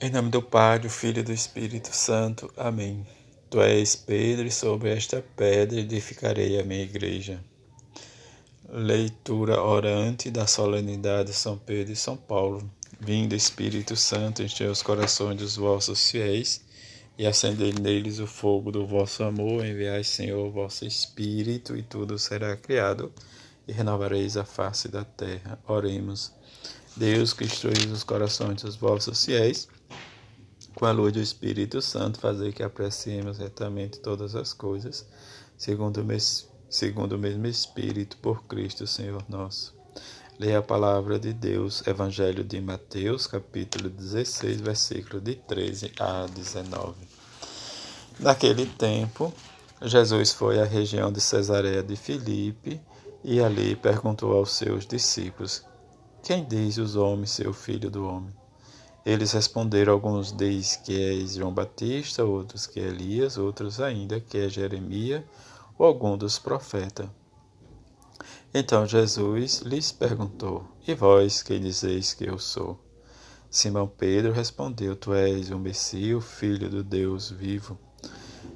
Em nome do Pai, do Filho e do Espírito Santo. Amém. Tu és Pedro, e sobre esta pedra edificarei a minha igreja. Leitura orante da solenidade de São Pedro e São Paulo. Vindo Espírito Santo, encher os corações dos vossos fiéis e acendei neles o fogo do vosso amor. Enviai, Senhor, o vosso Espírito, e tudo será criado, e renovareis a face da terra. Oremos. Deus que instruís os corações dos vossos fiéis com a luz do Espírito Santo, fazer que apreciemos retamente todas as coisas, segundo o, mes, segundo o mesmo Espírito, por Cristo Senhor nosso. Leia a palavra de Deus, Evangelho de Mateus, capítulo 16, versículo de 13 a 19. Naquele tempo, Jesus foi à região de Cesareia de Filipe e ali perguntou aos seus discípulos: Quem diz os homens ser o filho do homem? Eles responderam: Alguns diz que é João Batista, outros que é Elias, outros ainda que é Jeremias ou algum dos profetas. Então Jesus lhes perguntou: E vós quem dizeis que eu sou? Simão Pedro respondeu: Tu és o Messias, filho do Deus vivo.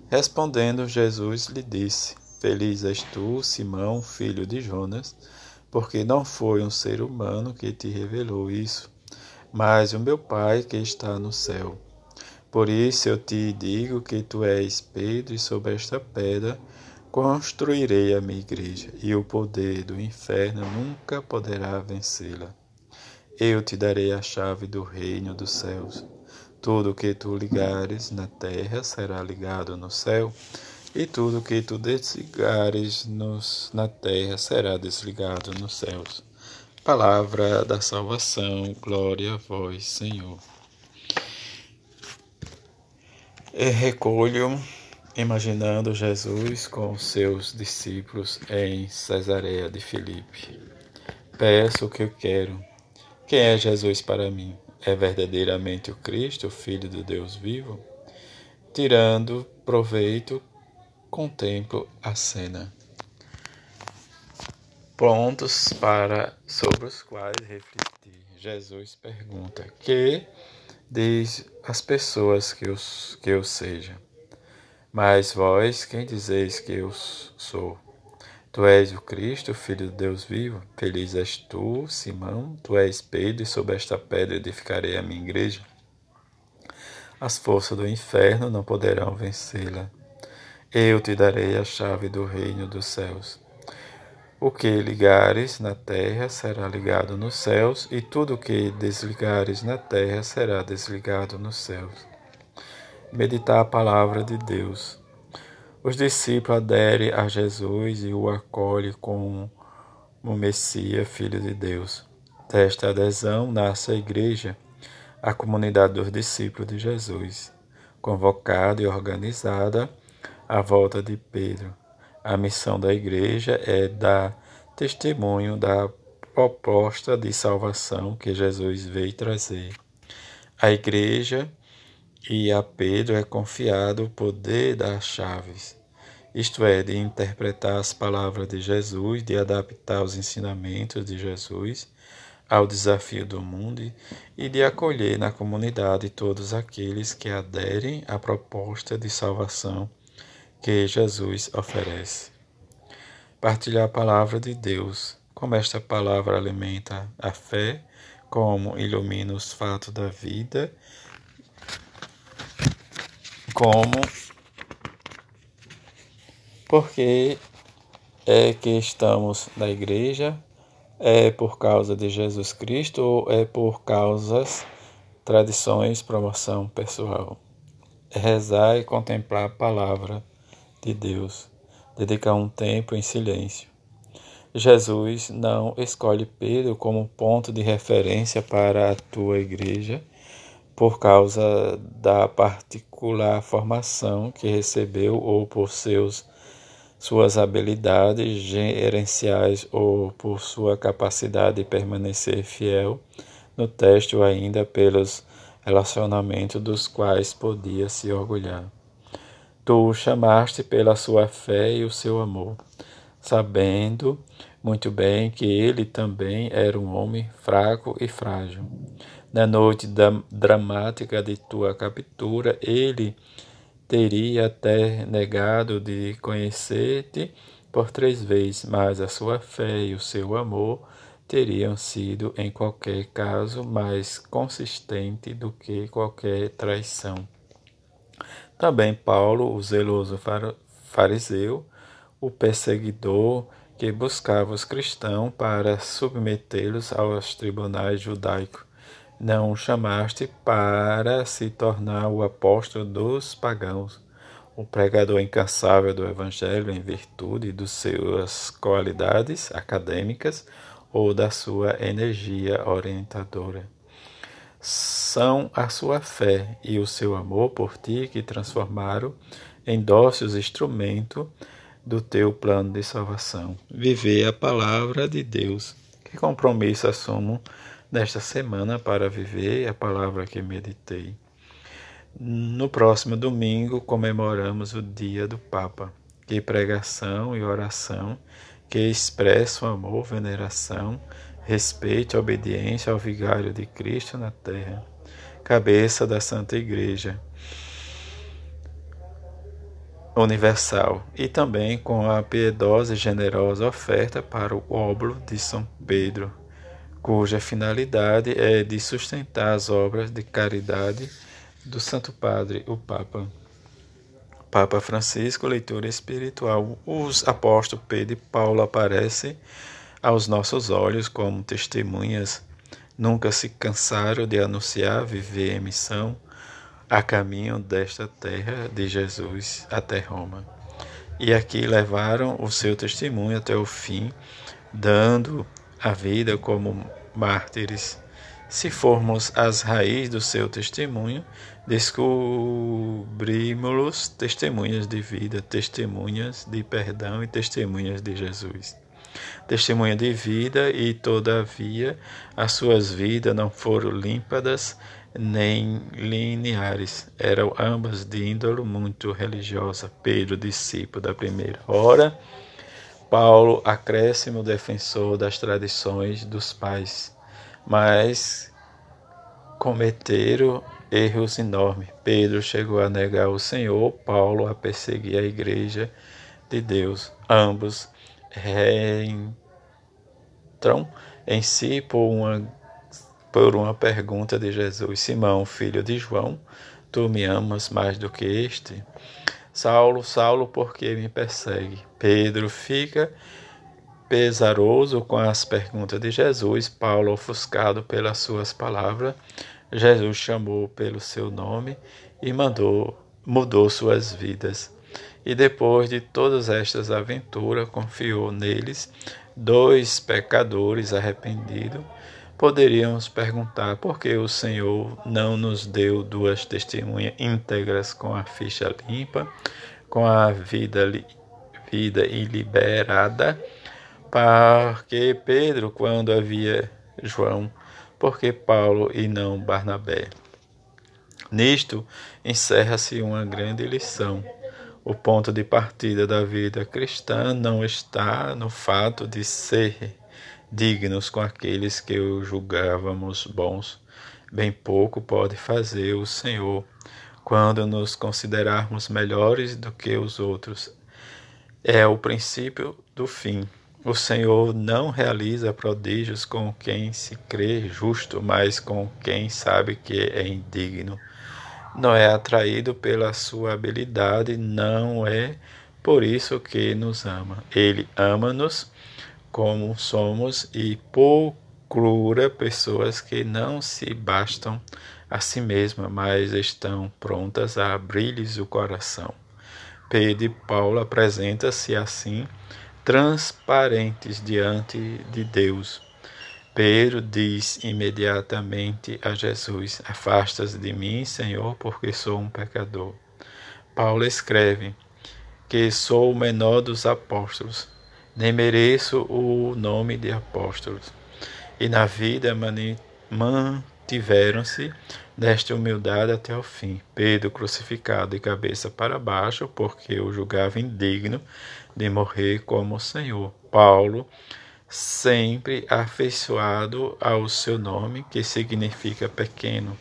Respondendo, Jesus lhe disse: Feliz és tu, Simão, filho de Jonas, porque não foi um ser humano que te revelou isso mas o meu Pai que está no céu. Por isso eu te digo que tu és Pedro, e sobre esta pedra construirei a minha igreja, e o poder do inferno nunca poderá vencê-la. Eu te darei a chave do reino dos céus. Tudo que tu ligares na terra será ligado no céu, e tudo que tu desligares nos, na terra será desligado nos céus. Palavra da salvação, glória a vós, Senhor. E recolho, imaginando Jesus com seus discípulos em Cesareia de Filipe. Peço o que eu quero. Quem é Jesus para mim? É verdadeiramente o Cristo, o Filho do Deus vivo? Tirando proveito, contemplo a cena prontos para sobre os quais refletir. Jesus pergunta: Que diz as pessoas que eu, que eu seja? Mas vós, quem dizeis que eu sou? Tu és o Cristo, filho de Deus vivo. Feliz és tu, Simão, tu és Pedro, e sobre esta pedra edificarei a minha igreja. As forças do inferno não poderão vencê-la. Eu te darei a chave do reino dos céus. O que ligares na terra será ligado nos céus, e tudo o que desligares na terra será desligado nos céus. Meditar a palavra de Deus. Os discípulos aderem a Jesus e o acolhem como o Messias, Filho de Deus. Desta adesão nasce a Igreja, a comunidade dos discípulos de Jesus, convocada e organizada à volta de Pedro a missão da Igreja é dar testemunho da proposta de salvação que Jesus veio trazer. A Igreja e a Pedro é confiado o poder das chaves, isto é, de interpretar as palavras de Jesus, de adaptar os ensinamentos de Jesus ao desafio do mundo e de acolher na comunidade todos aqueles que aderem à proposta de salvação que Jesus oferece. Partilhar a palavra de Deus, como esta palavra alimenta a fé, como ilumina os fatos da vida, como porque é que estamos na igreja, é por causa de Jesus Cristo ou é por causas, tradições, promoção pessoal? É rezar e contemplar a palavra de Deus, dedicar um tempo em silêncio. Jesus não escolhe Pedro como ponto de referência para a tua igreja por causa da particular formação que recebeu ou por seus suas habilidades gerenciais ou por sua capacidade de permanecer fiel no teste ou ainda pelos relacionamentos dos quais podia se orgulhar. Tu o chamaste pela sua fé e o seu amor, sabendo muito bem que ele também era um homem fraco e frágil. Na noite dramática de tua captura, ele teria até negado de conhecer-te por três vezes, mas a sua fé e o seu amor teriam sido, em qualquer caso, mais consistente do que qualquer traição. Também Paulo, o zeloso fariseu, o perseguidor que buscava os cristãos para submetê-los aos tribunais judaicos, não o chamaste para se tornar o apóstolo dos pagãos, o pregador incansável do Evangelho em virtude de suas qualidades acadêmicas ou da sua energia orientadora. São a sua fé e o seu amor por ti que transformaram em dóceis instrumento do teu plano de salvação. Viver a palavra de Deus. Que compromisso assumo nesta semana para viver a palavra que meditei. No próximo domingo comemoramos o dia do Papa. Que pregação e oração que expressam amor, veneração, respeito e obediência ao vigário de Cristo na terra, cabeça da Santa Igreja Universal, e também com a piedosa e generosa oferta para o óbolo de São Pedro cuja finalidade é de sustentar as obras de caridade do Santo Padre, o Papa. Papa Francisco, leitura espiritual. Os apóstolos Pedro e Paulo aparecem aos nossos olhos como testemunhas. Nunca se cansaram de anunciar, viver em missão a caminho desta terra de Jesus até Roma. E aqui levaram o seu testemunho até o fim, dando a vida como mártires. Se formos as raízes do seu testemunho, descobrimos testemunhas de vida, testemunhas de perdão e testemunhas de Jesus. Testemunha de vida, e todavia as suas vidas não foram límpadas nem lineares, eram ambas de índole muito religiosa. Pedro, discípulo da primeira hora, Paulo, acréscimo defensor das tradições dos pais, mas cometeram erros enormes. Pedro chegou a negar o Senhor, Paulo a perseguir a igreja de Deus. Ambos reentram em si por uma, por uma pergunta de Jesus: Simão, filho de João, tu me amas mais do que este? Saulo, Saulo, por que me persegue? Pedro fica pesaroso com as perguntas de Jesus. Paulo, ofuscado pelas suas palavras, Jesus chamou pelo seu nome e mandou, mudou suas vidas. E depois de todas estas aventuras, confiou neles dois pecadores arrependidos. Poderíamos perguntar por que o Senhor não nos deu duas testemunhas íntegras com a ficha limpa, com a vida, vida iliberada, porque Pedro, quando havia João, porque Paulo e não Barnabé. Nisto encerra-se uma grande lição. O ponto de partida da vida cristã não está no fato de ser dignos com aqueles que o julgávamos bons. Bem pouco pode fazer o Senhor quando nos considerarmos melhores do que os outros. É o princípio do fim. O Senhor não realiza prodígios com quem se crê justo, mas com quem sabe que é indigno. Não é atraído pela sua habilidade, não é por isso que nos ama. Ele ama-nos como somos e procura pessoas que não se bastam a si mesmas, mas estão prontas a abrir-lhes o coração. Pedro e Paulo apresenta-se assim transparentes diante de Deus. Pedro diz imediatamente a Jesus: Afastas de mim, Senhor, porque sou um pecador. Paulo escreve que sou o menor dos apóstolos, nem mereço o nome de apóstolos. E na vida mantiveram-se desta humildade até o fim. Pedro crucificado de cabeça para baixo, porque o julgava indigno de morrer como o Senhor. Paulo sempre afeiçoado ao seu nome, que significa pequeno,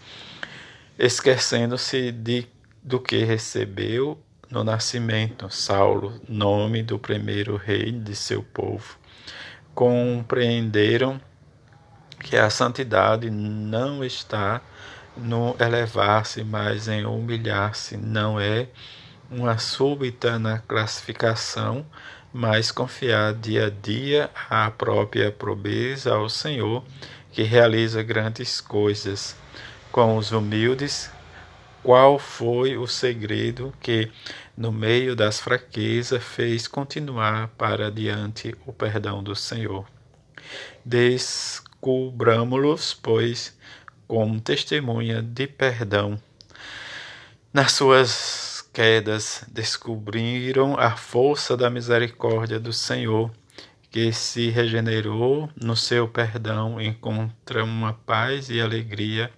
esquecendo-se de do que recebeu no nascimento, Saulo, nome do primeiro rei de seu povo. Compreenderam que a santidade não está no elevar-se, mas em humilhar-se, não é uma súbita na classificação, mas confiar dia a dia a própria probeza ao Senhor, que realiza grandes coisas. Com os humildes qual foi o segredo que, no meio das fraquezas, fez continuar para diante o perdão do Senhor? Descubramos-los, pois, como testemunha de perdão. Nas suas quedas, descobriram a força da misericórdia do Senhor, que se regenerou no seu perdão, encontra uma paz e alegria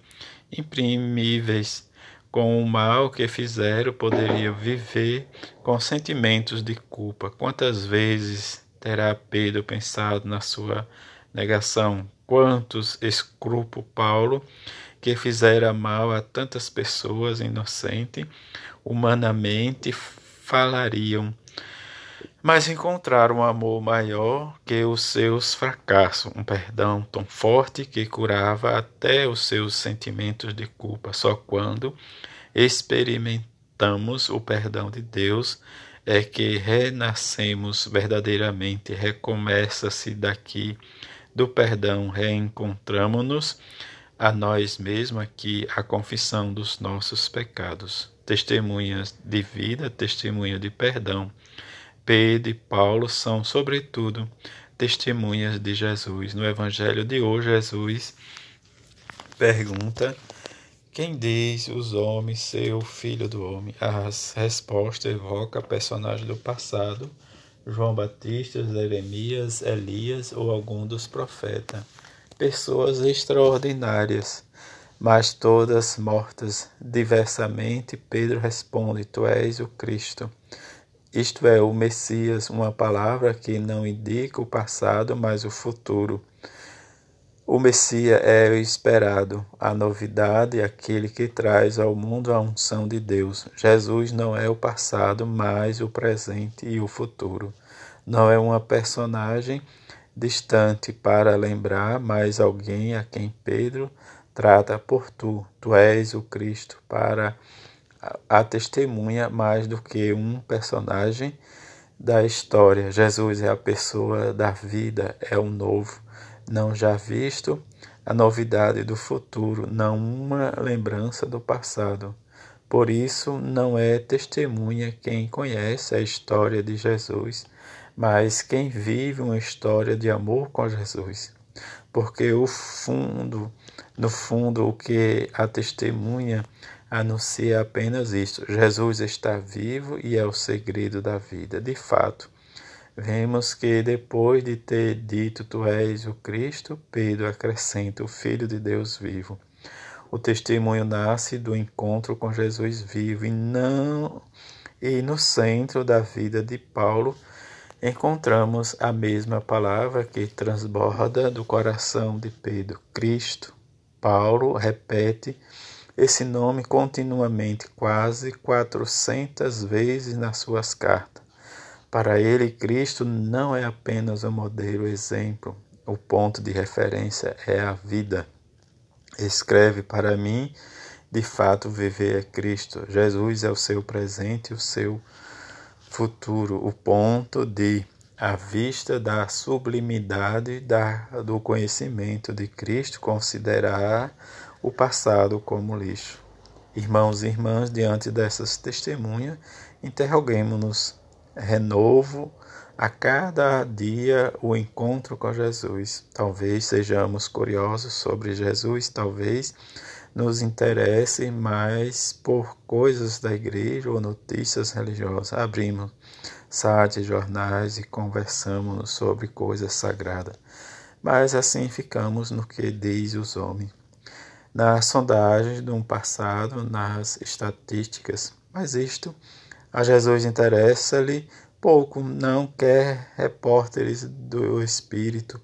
imprimíveis com o mal que fizeram, poderia viver com sentimentos de culpa. Quantas vezes terá Pedro pensado na sua negação? Quantos escrúpulos Paulo, que fizera mal a tantas pessoas inocentes, humanamente falariam mas encontraram um amor maior que os seus fracassos, um perdão tão forte que curava até os seus sentimentos de culpa. Só quando experimentamos o perdão de Deus é que renascemos verdadeiramente, recomeça-se daqui do perdão, reencontramos-nos a nós mesmos aqui a confissão dos nossos pecados, testemunhas de vida, testemunha de perdão Pedro e Paulo são, sobretudo, testemunhas de Jesus. No Evangelho de hoje, Jesus pergunta: Quem diz os homens ser o filho do homem? A resposta evoca personagens do passado, João Batista, Jeremias, Elias ou algum dos profetas. Pessoas extraordinárias, mas todas mortas. Diversamente, Pedro responde: Tu és o Cristo isto é, o Messias, uma palavra que não indica o passado, mas o futuro. O Messias é o esperado, a novidade, aquele que traz ao mundo a unção de Deus. Jesus não é o passado, mas o presente e o futuro. Não é uma personagem distante para lembrar, mas alguém a quem Pedro trata por tu. Tu és o Cristo para a testemunha mais do que um personagem da história. Jesus é a pessoa da vida, é o novo, não já visto, a novidade do futuro, não uma lembrança do passado. Por isso, não é testemunha quem conhece a história de Jesus, mas quem vive uma história de amor com Jesus. Porque o fundo, no fundo, o que a testemunha anuncia apenas isto: Jesus está vivo e é o segredo da vida. De fato, vemos que depois de ter dito tu és o Cristo, Pedro acrescenta o Filho de Deus vivo. O testemunho nasce do encontro com Jesus vivo e não e no centro da vida de Paulo encontramos a mesma palavra que transborda do coração de Pedro, Cristo. Paulo repete esse nome continuamente, quase 400 vezes nas suas cartas. Para ele, Cristo não é apenas o modelo, exemplo, o ponto de referência é a vida. Escreve para mim, de fato, viver é Cristo. Jesus é o seu presente, o seu futuro, o ponto de à vista da sublimidade da, do conhecimento de Cristo, considerar o passado como lixo. Irmãos e irmãs, diante dessas testemunhas, interroguemos-nos renovo a cada dia o encontro com Jesus. Talvez sejamos curiosos sobre Jesus, talvez nos interesse mais por coisas da igreja ou notícias religiosas. Abrimos sites, jornais e conversamos sobre coisas sagradas. Mas assim ficamos no que diz os homens nas sondagens do passado, nas estatísticas. Mas isto a Jesus interessa-lhe Pouco não quer repórteres do espírito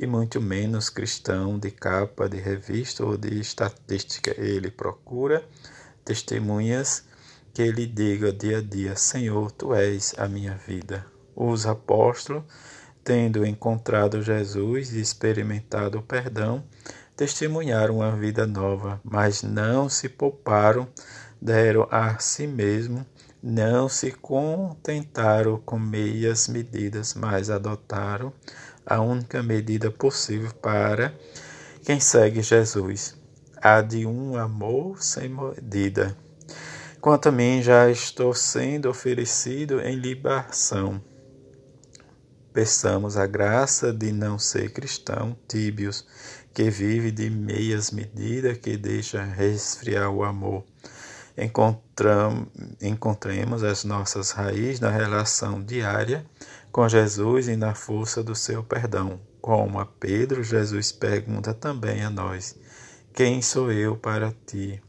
e muito menos cristão de capa de revista ou de estatística. Ele procura testemunhas que lhe diga dia a dia: Senhor, tu és a minha vida. Os apóstolos, tendo encontrado Jesus e experimentado o perdão, testemunharam uma vida nova, mas não se pouparam, deram a si mesmo, não se contentaram com meias medidas, mas adotaram a única medida possível para quem segue Jesus, a de um amor sem medida. Quanto a mim, já estou sendo oferecido em libação. Peçamos a graça de não ser cristão tíbios, que vive de meias medidas, que deixa resfriar o amor. Encontremos as nossas raízes na relação diária com Jesus e na força do seu perdão. Como a Pedro, Jesus pergunta também a nós: Quem sou eu para ti?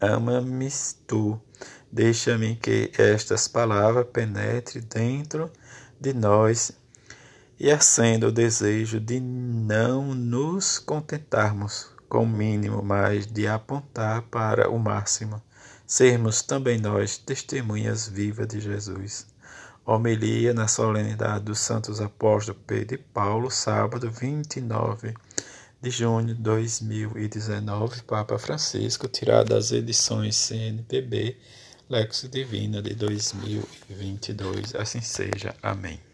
Ama-me tu. Deixa-me que estas palavras penetrem dentro de nós e acenda o desejo de não nos contentarmos com o mínimo, mas de apontar para o máximo. Sermos também nós testemunhas vivas de Jesus. Homilia na solenidade dos Santos Apóstolos Pedro e Paulo, sábado 29 de junho de 2019, Papa Francisco, tirado das edições CNPB, Lexo Divina de 2022. Assim seja. Amém.